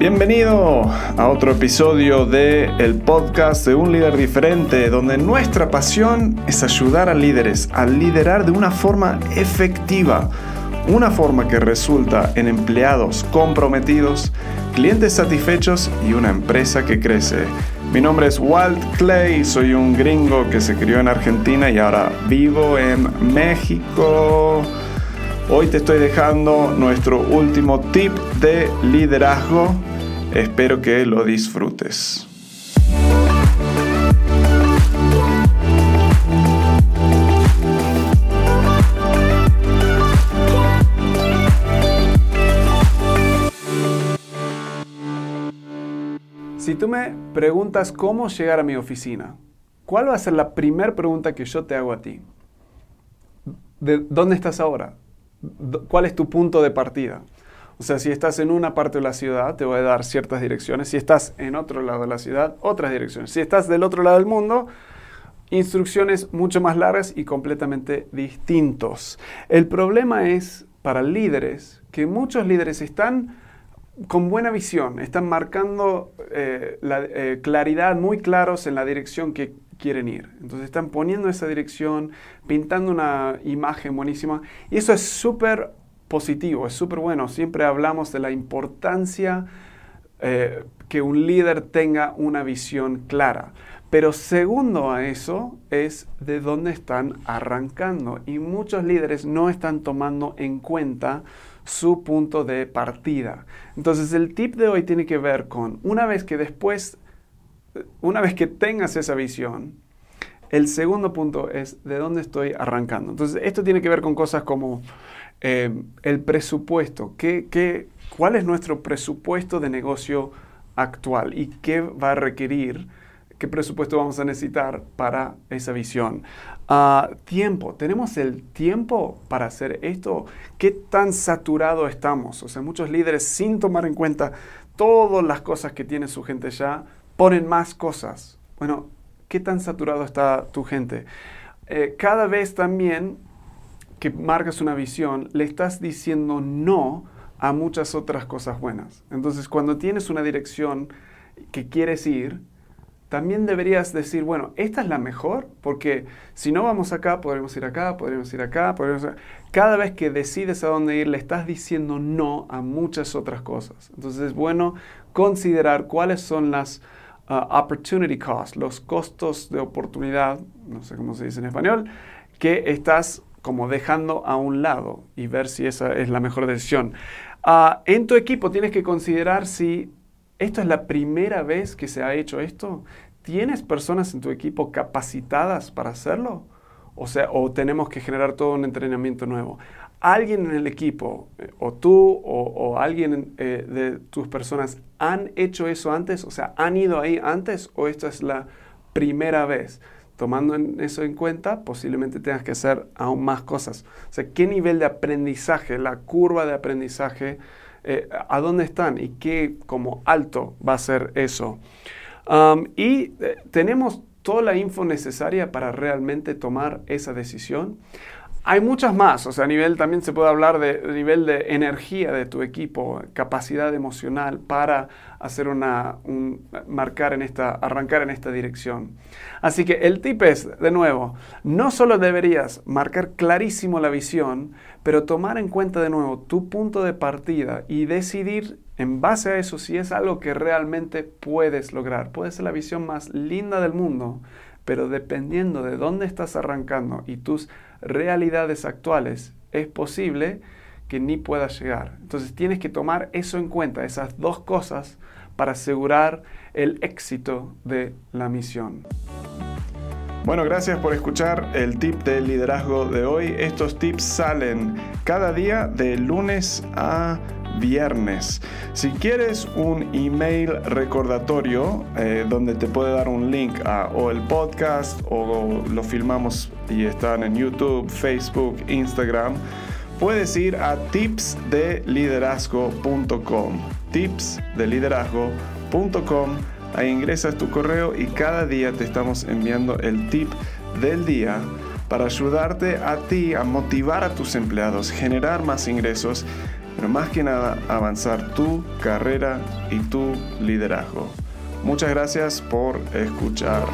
Bienvenido a otro episodio de el podcast de un líder diferente, donde nuestra pasión es ayudar a líderes a liderar de una forma efectiva, una forma que resulta en empleados comprometidos, clientes satisfechos y una empresa que crece. Mi nombre es Walt Clay, soy un gringo que se crió en Argentina y ahora vivo en México. Hoy te estoy dejando nuestro último tip de liderazgo Espero que lo disfrutes. Si tú me preguntas cómo llegar a mi oficina, ¿cuál va a ser la primera pregunta que yo te hago a ti? ¿De dónde estás ahora? ¿Cuál es tu punto de partida? O sea, si estás en una parte de la ciudad, te voy a dar ciertas direcciones. Si estás en otro lado de la ciudad, otras direcciones. Si estás del otro lado del mundo, instrucciones mucho más largas y completamente distintos. El problema es para líderes que muchos líderes están con buena visión, están marcando eh, la eh, claridad muy claros en la dirección que quieren ir. Entonces están poniendo esa dirección, pintando una imagen buenísima y eso es súper positivo, es súper bueno. Siempre hablamos de la importancia eh, que un líder tenga una visión clara. Pero segundo a eso es de dónde están arrancando. Y muchos líderes no están tomando en cuenta su punto de partida. Entonces el tip de hoy tiene que ver con una vez que después, una vez que tengas esa visión, el segundo punto es de dónde estoy arrancando. Entonces esto tiene que ver con cosas como Em, el presupuesto. ¿Qué, cuál es nuestro presupuesto de negocio actual y qué va a requerir? ¿Qué presupuesto vamos a necesitar para esa visión? Ah, tiempo. ¿Tenemos el tiempo para hacer esto? ¿Qué tan saturado estamos? O sea, muchos líderes sin tomar en cuenta todas las cosas que tiene su gente ya, ponen más cosas. Bueno, ¿qué tan saturado está tu gente? Eh, cada vez también que marcas una visión, le estás diciendo no a muchas otras cosas buenas. Entonces, cuando tienes una dirección que quieres ir, también deberías decir, bueno, esta es la mejor, porque si no vamos acá, podremos ir acá, podremos ir acá, podremos Cada vez que decides a dónde ir, le estás diciendo no a muchas otras cosas. Entonces es bueno considerar cuáles son las uh, opportunity costs, los costos de oportunidad, no sé cómo se dice en español, que estás como dejando a un lado y ver si esa es la mejor decisión. Ah, en tu equipo tienes que considerar si esto es la primera vez que se ha hecho esto. ¿Tienes personas en tu equipo capacitadas para hacerlo? O sea, o tenemos que generar todo un entrenamiento nuevo. ¿Alguien en el equipo, eh, o tú o, alguien eh, de tus personas, han hecho eso antes? O sea, ¿han ido ahí antes o esta es la primera vez? Tomando eso en cuenta, posiblemente tengas que hacer aún más cosas. O sea, ¿qué nivel de aprendizaje, la curva de aprendizaje, eh, a dónde están y qué como alto va a ser eso? Y eh, tenemos toda la info necesaria para realmente tomar esa decisión. Hay muchas más, o sea, a nivel también se puede hablar de, nivel de energía de tu equipo, capacidad emocional para hacer una, marcar en esta, arrancar en esta dirección. Así que el tip es, de nuevo, no solo deberías marcar clarísimo la visión, pero tomar en cuenta de nuevo tu punto de partida y decidir en base a eso si es algo que realmente puedes lograr. Puede ser la visión más linda del mundo, pero dependiendo de dónde estás arrancando y tus realidades actuales, es posible que ni puedas llegar. Entonces tienes que tomar eso en cuenta, esas dos cosas, para asegurar el éxito de la misión. Bueno, gracias por escuchar el tip de liderazgo de hoy. Estos tips salen cada día de lunes a viernes. Si quieres un email recordatorio eh, donde te puede dar un link a o el podcast o lo filmamos y están en YouTube, Facebook, Instagram, puedes ir a tipsdeliderazgo.com. Tipsdeliderazgo.com. Ahí ingresas tu correo y cada día te estamos enviando el tip del día para ayudarte a ti a motivar a tus empleados, generar más ingresos pero más que nada avanzar tu carrera y tu liderazgo. Muchas gracias por escuchar.